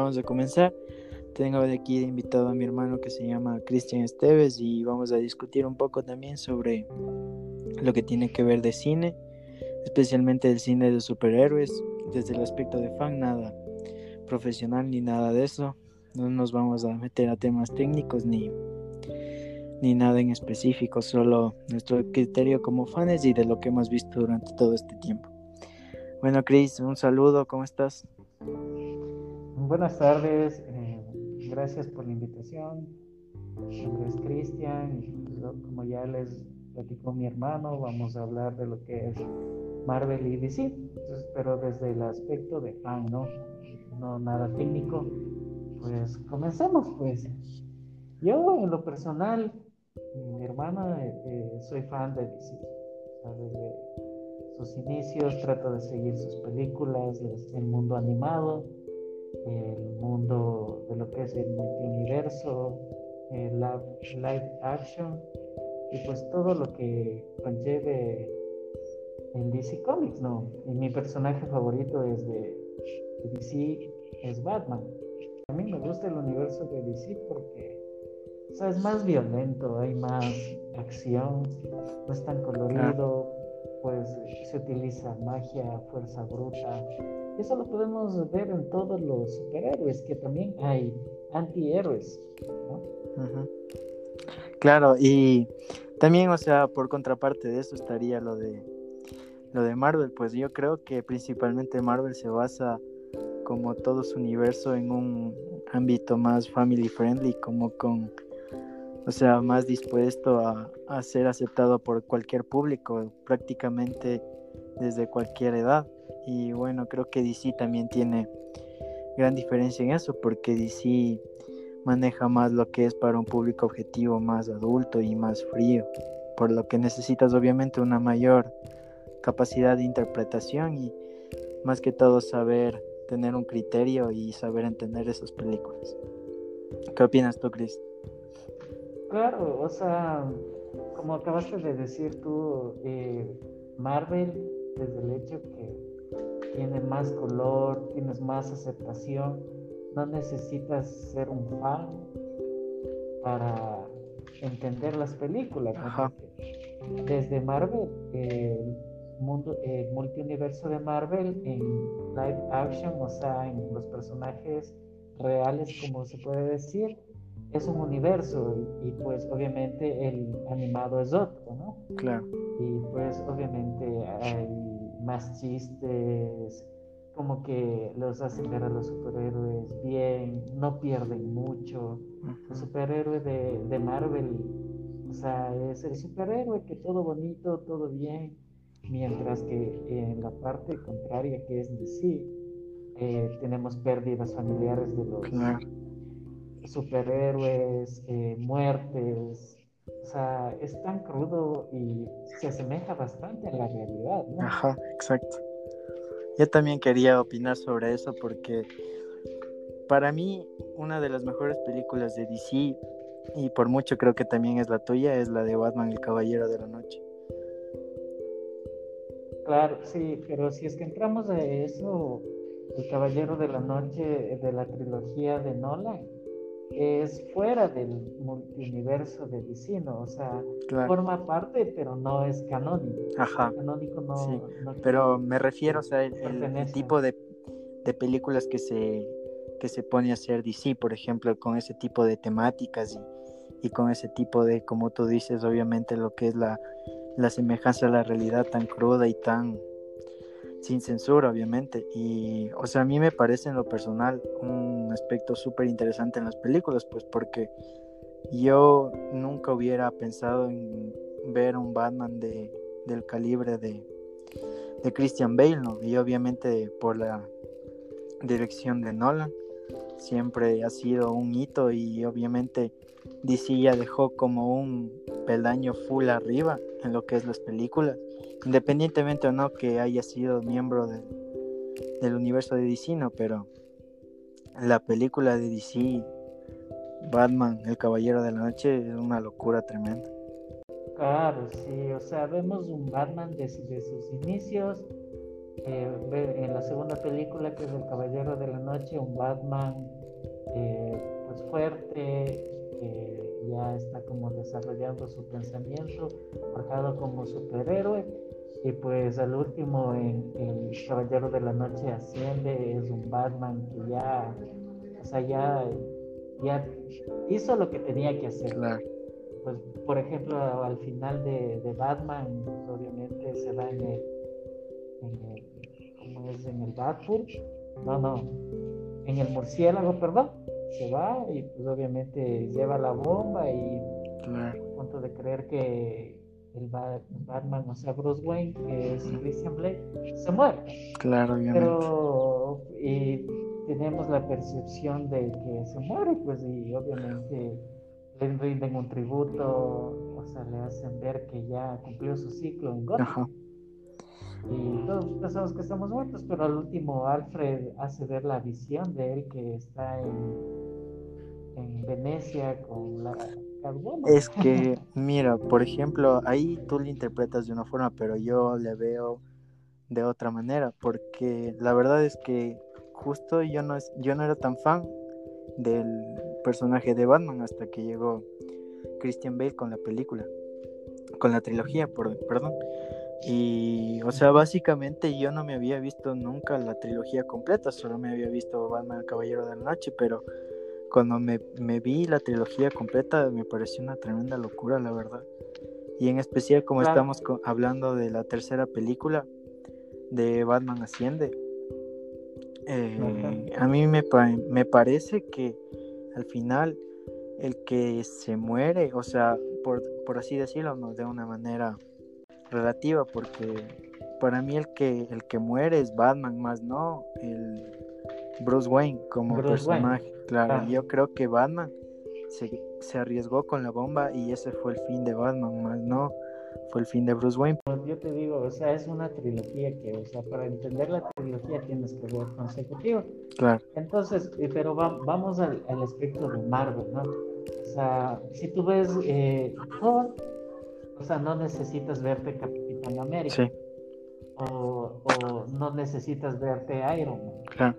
vamos a comenzar. Tengo de aquí de invitado a mi hermano que se llama Cristian Esteves y vamos a discutir un poco también sobre lo que tiene que ver de cine, especialmente el cine de superhéroes, desde el aspecto de fan, nada profesional ni nada de eso. No nos vamos a meter a temas técnicos ni, ni nada en específico, solo nuestro criterio como fans y de lo que hemos visto durante todo este tiempo. Bueno, Chris, un saludo, ¿cómo estás? Buenas tardes, eh, gracias por la invitación. Mi nombre es Cristian y como ya les platicó mi hermano, vamos a hablar de lo que es Marvel y DC, pero desde el aspecto de fan, ¿no? No nada técnico. Pues comencemos, pues. Yo, en lo personal, mi hermana, eh, soy fan de DC. Desde sus inicios trato de seguir sus películas, el mundo animado el mundo de lo que es el multiuniverso, el live action y pues todo lo que conlleve en DC Comics, ¿no? Y mi personaje favorito es de, DC, es Batman. A mí me gusta el universo de DC porque es más violento, hay más acción, no es tan colorido, pues se utiliza magia, fuerza bruta, eso lo podemos ver en todos los superhéroes, que también hay antihéroes. Claro, y también, o sea, por contraparte de eso estaría lo de lo de Marvel, pues yo creo que principalmente Marvel se basa como todo su universo en un ámbito más family friendly, como con, o sea, más dispuesto a, a ser aceptado por cualquier público, prácticamente desde cualquier edad. Y bueno, creo que DC también tiene gran diferencia en eso, porque DC maneja más lo que es para un público objetivo más adulto y más frío, por lo que necesitas obviamente una mayor capacidad de interpretación y más que todo saber tener un criterio y saber entender esas películas. ¿Qué opinas tú, Chris? Claro, o sea, como acabaste de decir tú, eh, Marvel, desde el hecho que tiene más color, tienes más aceptación, no necesitas ser un fan para entender las películas. Desde Marvel, el mundo, el multiuniverso de Marvel en live action, o sea, en los personajes reales, como se puede decir, es un universo y, pues obviamente el animado es otro, ¿no? Claro. Y pues obviamente hay más chistes, como que los hacen ver a los superhéroes bien, no pierden mucho. El superhéroe de, de, Marvel, o sea, es el superhéroe que todo bonito, todo bien, mientras que en la parte contraria que es DC, eh, tenemos pérdidas familiares de los superhéroes, eh, muertes, o sea, es tan crudo y se asemeja bastante a la realidad, ¿no? Ajá, exacto. Yo también quería opinar sobre eso porque para mí una de las mejores películas de DC y por mucho creo que también es la tuya es la de Batman el Caballero de la Noche. Claro, sí, pero si es que entramos a eso, el Caballero de la Noche de la trilogía de Nolan, es fuera del multiverso de DC, O sea, forma parte, pero no es canónico. Ajá. Canónico no. Sí. pero me refiero, o sea, el, tipo de, de, películas que se, que se pone a hacer DC, por ejemplo, con ese tipo de temáticas y, y con ese tipo de, como tú dices, obviamente lo que es la, la semejanza a la realidad tan cruda y tan sin censura, obviamente. Y, o sea, a mí me parece en lo personal un aspecto súper interesante en las películas, pues porque yo nunca hubiera pensado en ver un Batman de, del calibre de, de Christian Bale, ¿no? Y obviamente por la dirección de Nolan, siempre ha sido un hito y obviamente DC ya dejó como un peldaño full arriba en lo que es las películas independientemente o no que haya sido miembro del universo de DC, no, pero la película de DC, Batman, el Caballero de la Noche, es una locura tremenda. Claro, sí, o sea, vemos un Batman desde sus inicios, eh, en la segunda película, que es El Caballero de la Noche, un Batman eh, pues fuerte, que ya está como desarrollando su pensamiento, marcado como superhéroe. Y pues al último, en El Caballero de la Noche asciende, es un Batman que ya, o sea, ya, ya hizo lo que tenía que hacer. Pues, por ejemplo, al final de, de Batman, obviamente se va en el, en el ¿cómo es? En el Batford, no, no, en el murciélago, perdón, se va y pues obviamente lleva la bomba y a punto de creer que el Batman, o sea, Bruce Wayne, que es Christian Blake, se muere. Claro, obviamente. Pero y tenemos la percepción de que se muere, pues, y obviamente le rinden un tributo, o sea, le hacen ver que ya cumplió su ciclo en Gotham. Y todos pensamos que estamos muertos, pero al último Alfred hace ver la visión de él que está en, en Venecia con la es que, mira, por ejemplo, ahí tú le interpretas de una forma, pero yo le veo de otra manera, porque la verdad es que justo yo no, yo no era tan fan del personaje de Batman hasta que llegó Christian Bale con la película, con la trilogía, por, perdón. Y, o sea, básicamente yo no me había visto nunca la trilogía completa, solo me había visto Batman el Caballero de la Noche, pero cuando me, vi la trilogía completa me pareció una tremenda locura, la verdad. Y en especial como estamos hablando de la tercera película de Batman Asciende, eh, a mí me, me parece que al final el que se muere, o sea, por, por así decirlo, ¿no? de una manera relativa, porque para mí el que, el que muere es Batman, más no el Bruce Wayne como personaje. Claro, yo creo que Batman se, se, arriesgó con la bomba y ese fue el fin de Batman, más no fue el fin de Bruce Wayne. Pues yo te digo, o sea, es una trilogía que, o sea, para entender la trilogía tienes que ver consecutivo. Claro. Entonces, eh, pero vamos al, al, aspecto de Marvel, ¿no? O sea, si tú ves eh, Thor, o sea, no necesitas verte Capitán América. Sí. O, o no necesitas verte Iron Man. Claro.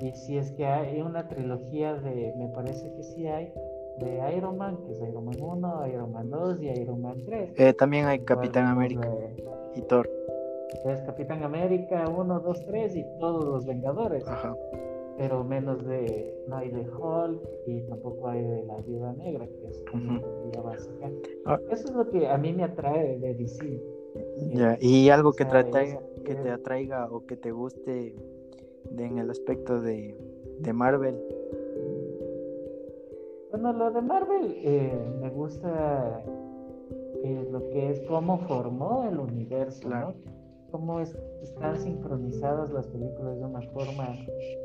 Y si es que hay una trilogía de, me parece que sí hay, de Iron Man, que es Iron Man 1, Iron Man 2 y Iron Man 3. Eh, también hay Capitán América y Thor. Es Capitán América 1, 2, 3 y todos los Vengadores. Ajá. Pero menos de, no hay de Hulk y tampoco hay de la Viuda Negra, que es como ya va a sacar. Ah. Eso es lo que a mí me atrae de DC. Ya, y algo que, te atraiga, que te atraiga o que te guste en el aspecto de, de Marvel? Bueno, lo de Marvel eh, me gusta eh, lo que es cómo formó el universo, ¿no? Cómo están sincronizadas las películas de una forma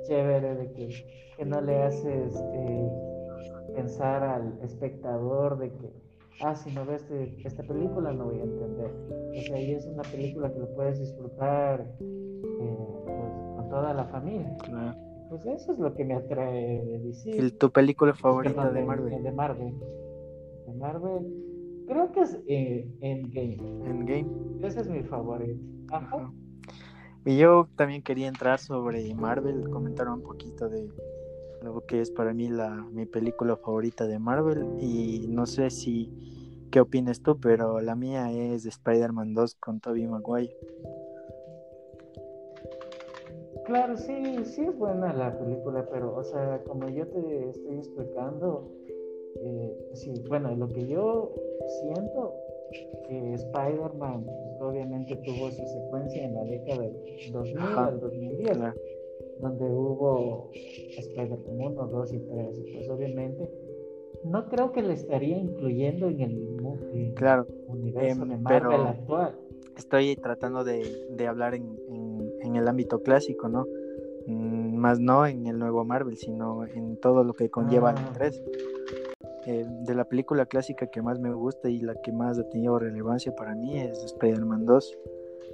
chévere, de que, que no le haces eh, pensar al espectador de que, ah, si no ves este, esta película no voy a entender. O sea, y es una película que lo puedes disfrutar toda la familia. Pues eso es lo que me atrae de DC. ¿Tu película favorita de, Marvel? De Marvel. De Marvel. Creo que es eh, Endgame. Endgame. Ese es mi favorito. Ajá. Y yo también quería entrar sobre Marvel, comentar un poquito de lo que es para mí la, mi película favorita de Marvel. Y no sé si qué opinas tú, pero la mía es Spider-Man 2 con Tobey Maguire. Claro, sí, sí es buena la película, pero, o sea, como yo te estoy explicando, eh, sí, bueno, lo que yo siento, que Spider-Man pues, obviamente tuvo su secuencia en la década del 2000 al 2010, donde hubo Spider-Man 1, 2 y 3, pues obviamente no creo que le estaría incluyendo en el, claro, universo em, de Marvel actual. Estoy tratando de, de hablar en en el ámbito clásico, ¿no? Mm, más no en el nuevo Marvel, sino en todo lo que conlleva el 3. Eh, de la película clásica que más me gusta y la que más ha tenido relevancia para mí es Spider-Man 2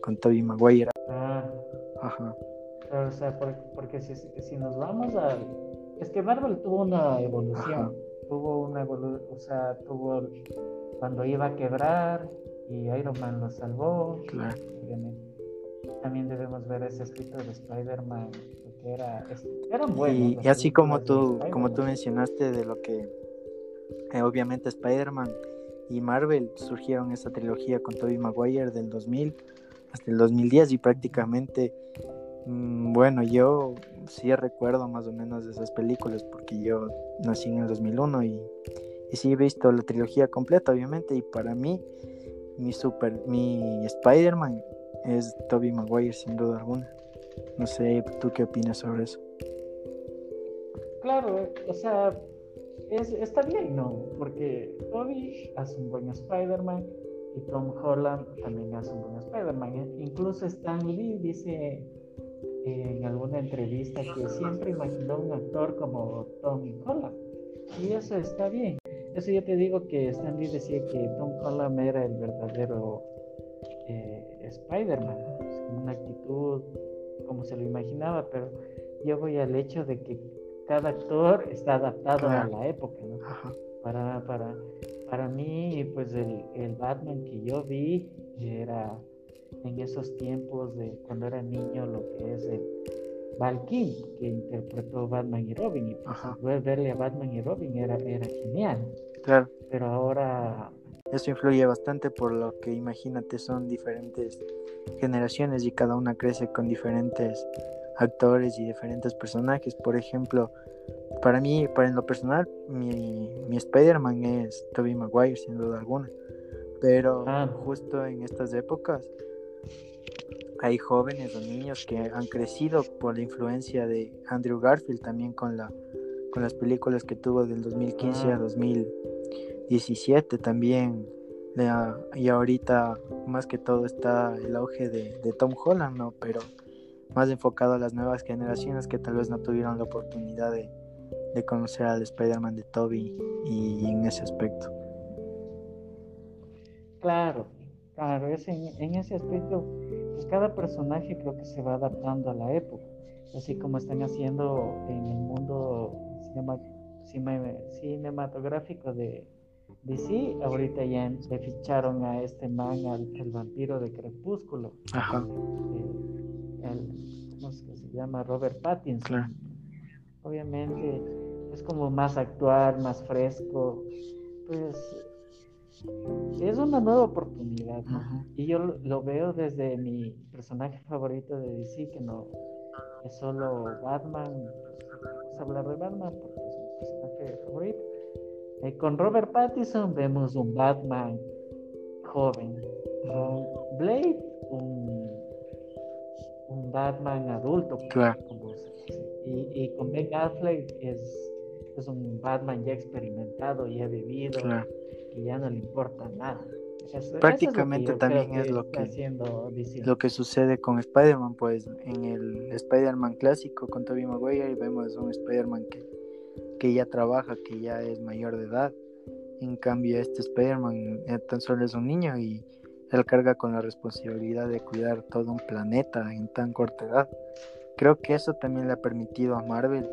con Tobey Maguire. Ah. Ajá. o sea, porque, si, nos vamos a... Es que Marvel tuvo una evolución. Tuvo una evolución, o sea, tuvo cuando iba a quebrar y Iron Man lo salvó. Claro. también debemos ver ese aspecto de Spider-Man, que era, eran buenos. Y, así como tú, como tú mencionaste de lo que eh, obviamente Spider-Man y Marvel surgieron esa trilogía con Tobey Maguire del 2000 hasta el 2010 y prácticamente mm, bueno, yo sí recuerdo más o menos de esas películas porque yo nací en el 2001 y, y sí he visto la trilogía completa obviamente y para mí mi super mi Spider-Man es Tobey Maguire sin duda alguna. No sé, ¿tú qué opinas sobre eso? Claro, o sea, es, está bien, ¿no? Porque Toby hace un buen Spider-Man y Tom Holland también hace un buen Spider-Man. ¿eh? Incluso Stan Lee dice en alguna entrevista que siempre imaginó un actor como Tom Holland. Y eso está bien. Eso yo te digo que Stan Lee decía que Tom Holland era el verdadero eh, Spider-Man, una actitud como se lo imaginaba, pero yo voy al hecho de que cada actor está adaptado a la época, ¿no? Para, para, para mí, pues el, el, Batman que yo vi era en esos tiempos de cuando era niño lo que es el Val que interpretó Batman y Robin, y pues, verle a Batman y Robin era, era genial. Claro. Pero ahora... Eso influye bastante por lo que imagínate son diferentes generaciones y cada una crece con diferentes actores y diferentes personajes. Por ejemplo, para mí, para en lo personal, mi, mi Spider-Man es Tobey Maguire, sin duda alguna. Pero ah. justo en estas épocas hay jóvenes o niños que han crecido por la influencia de Andrew Garfield también con la con las películas que tuvo del 2015 a 2017 ah. también y ahorita más que todo está el auge de, de Tom Holland no pero más enfocado a las nuevas generaciones que tal vez no tuvieron la oportunidad de, conocer al Spider-Man de Toby y en ese aspecto. Claro, claro, es en, ese aspecto, pues cada personaje creo que se va adaptando a la época, así como están haciendo en el mundo cinematográfico de DC, ahorita ya le ficharon a este man, el vampiro de Crepúsculo. Ajá. Eh, el, ¿cómo se llama? Robert Pattinson. Obviamente es como más actual, más fresco. Pues es una nueva oportunidad. Y yo lo, veo desde mi personaje favorito de DC, que no es solo Batman. Vamos a hablar de Batman porque es mi personaje favorito. Eh, con Robert Pattinson vemos un Batman joven. Con Blade, un un Batman adulto. Claro. y, y, con Ben Affleck es, es un Batman ya experimentado, ya vivido, y ya no le importa nada. Prácticamente también es lo que, lo que sucede con Spider-Man, pues en el Spider-Man clásico con Tobey Maguire vemos un Spider-Man que, que ya trabaja, que ya es mayor de edad. En cambio, este Spider-Man eh, tan solo es un niño y él carga con la responsabilidad de cuidar todo un planeta en tan corta edad. Creo que eso también le ha permitido a Marvel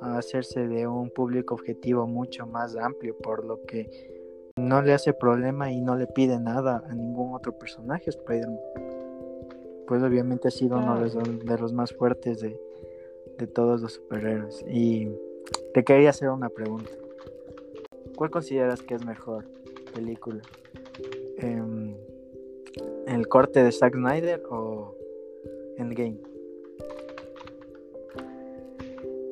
hacerse de un público objetivo mucho más amplio, por lo que no le hace problema y no le pide nada a ningún otro personaje Spider-Man. Pues obviamente ha sido uno de los, más fuertes de, todos los superhéroes. Y te quería hacer una pregunta. ¿Cuál consideras que es mejor película? Em, el corte de Zack Snyder o Endgame?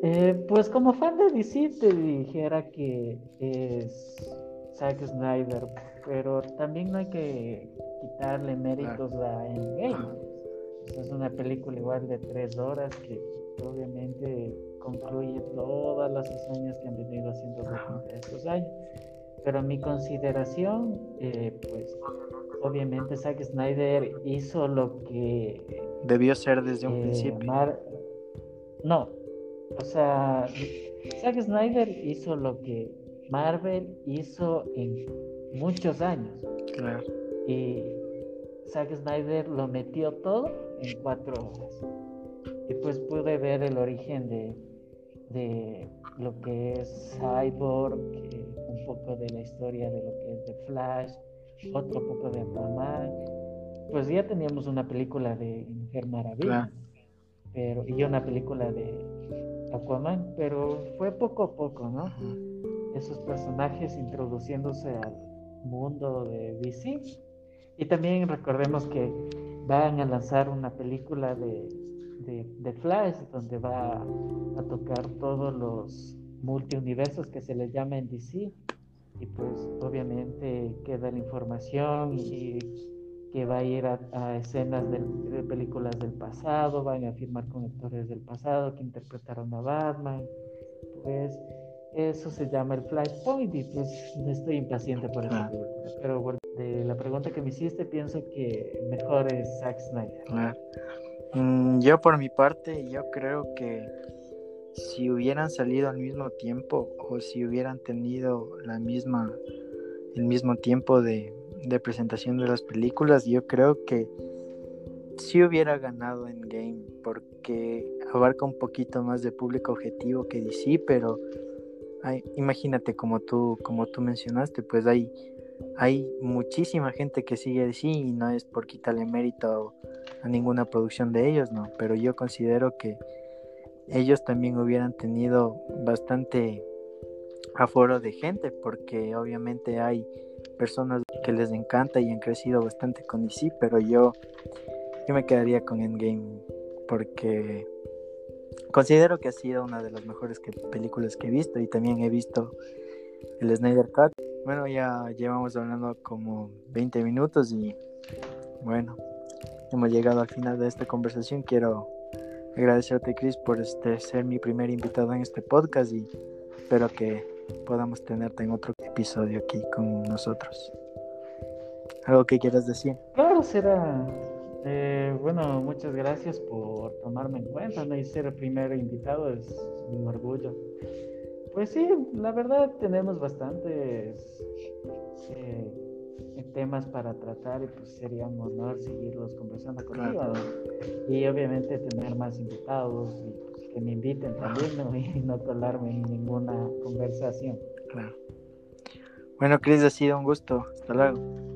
Eh, pues como fan de DC te dijera que es Zack Snyder, pero también no hay que quitarle méritos a Endgame. Es una película igual de tres horas que obviamente concluye todas las hazañas que han venido haciendo durante estos años. Pero mi consideración, eh, pues obviamente Zack Snyder hizo lo que... Debió ser desde un eh, principio. No, o sea, Zack Snyder hizo lo que Marvel hizo en muchos años. Claro. Y Zack Snyder lo metió todo en cuatro horas. Y pues pude ver el origen de, de lo que es Cyborg, un poco de la historia de lo que es The Flash, otro poco de Aquaman pues ya teníamos una película de Mujer Maravilla, pero, y una película de Aquaman, pero fue poco a poco, ¿no? Esos personajes introduciéndose al mundo de DC. Y también recordemos que van a lanzar una película de, de, Flash, donde va a, tocar todos los multiuniversos que se les llama en DC. Y pues obviamente queda la información y que va a ir a, escenas de, películas del pasado, van a firmar con actores del pasado que interpretaron a Batman. Pues eso se llama el Flashpoint y pues estoy impaciente por esa película. Pero de la pregunta que me hiciste, pienso que mejor es Zack Snyder. Mm, yo por mi parte, yo creo que si hubieran salido al mismo tiempo o si hubieran tenido la misma el mismo tiempo de, de presentación de las películas, yo creo que sí hubiera ganado en Game porque abarca un poquito más de público objetivo que DC, pero imagínate como tú como tú mencionaste, pues hay hay muchísima gente que sigue DC y no es por quitarle mérito a ninguna producción de ellos, no, pero yo considero que ellos también hubieran tenido bastante aforo de gente porque obviamente hay personas que les encanta y han crecido bastante con DC, pero yo, yo me quedaría con Endgame porque considero que ha sido una de las mejores películas que he visto y también he visto el Snyder Cut. Bueno, ya llevamos hablando como 20 minutos y bueno, hemos llegado al final de esta conversación. Quiero agradecerte, Chris, por este, ser mi primer invitado en este podcast y espero que podamos tenerte en otro episodio aquí con nosotros. ¿Algo que quieras decir? Claro, será. Eh, bueno, muchas gracias por tomarme en cuenta ¿no? y ser el primer invitado es un orgullo. Pues sí, la verdad tenemos bastantes eh, temas para tratar y pues sería un honor seguirlos conversando contigo y obviamente tener más invitados y pues, que me inviten también y no colarme en ninguna conversación. Claro. Bueno, Cris, ha sido un gusto. Hasta luego.